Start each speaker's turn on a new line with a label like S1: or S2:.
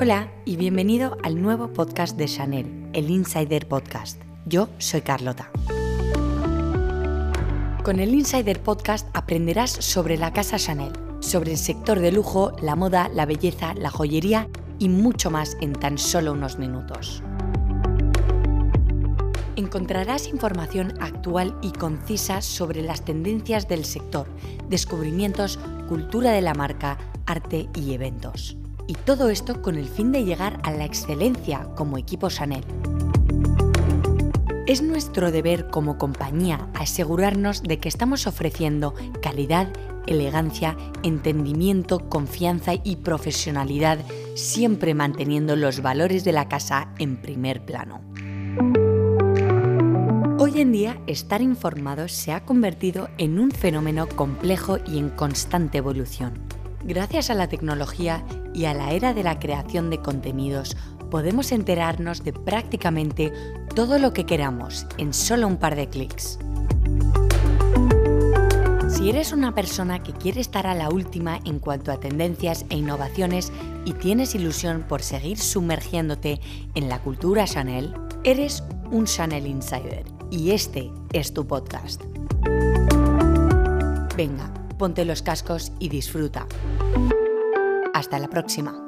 S1: Hola y bienvenido al nuevo podcast de Chanel, el Insider Podcast. Yo soy Carlota. Con el Insider Podcast aprenderás sobre la casa Chanel, sobre el sector de lujo, la moda, la belleza, la joyería y mucho más en tan solo unos minutos. Encontrarás información actual y concisa sobre las tendencias del sector, descubrimientos, cultura de la marca, arte y eventos. Y todo esto con el fin de llegar a la excelencia como equipo Chanel. Es nuestro deber como compañía asegurarnos de que estamos ofreciendo calidad, elegancia, entendimiento, confianza y profesionalidad, siempre manteniendo los valores de la casa en primer plano. Hoy en día, estar informado se ha convertido en un fenómeno complejo y en constante evolución. Gracias a la tecnología y a la era de la creación de contenidos, podemos enterarnos de prácticamente todo lo que queramos en solo un par de clics. Si eres una persona que quiere estar a la última en cuanto a tendencias e innovaciones y tienes ilusión por seguir sumergiéndote en la cultura Chanel, eres un Chanel Insider y este es tu podcast. Venga, ponte los cascos y disfruta. Hasta la próxima.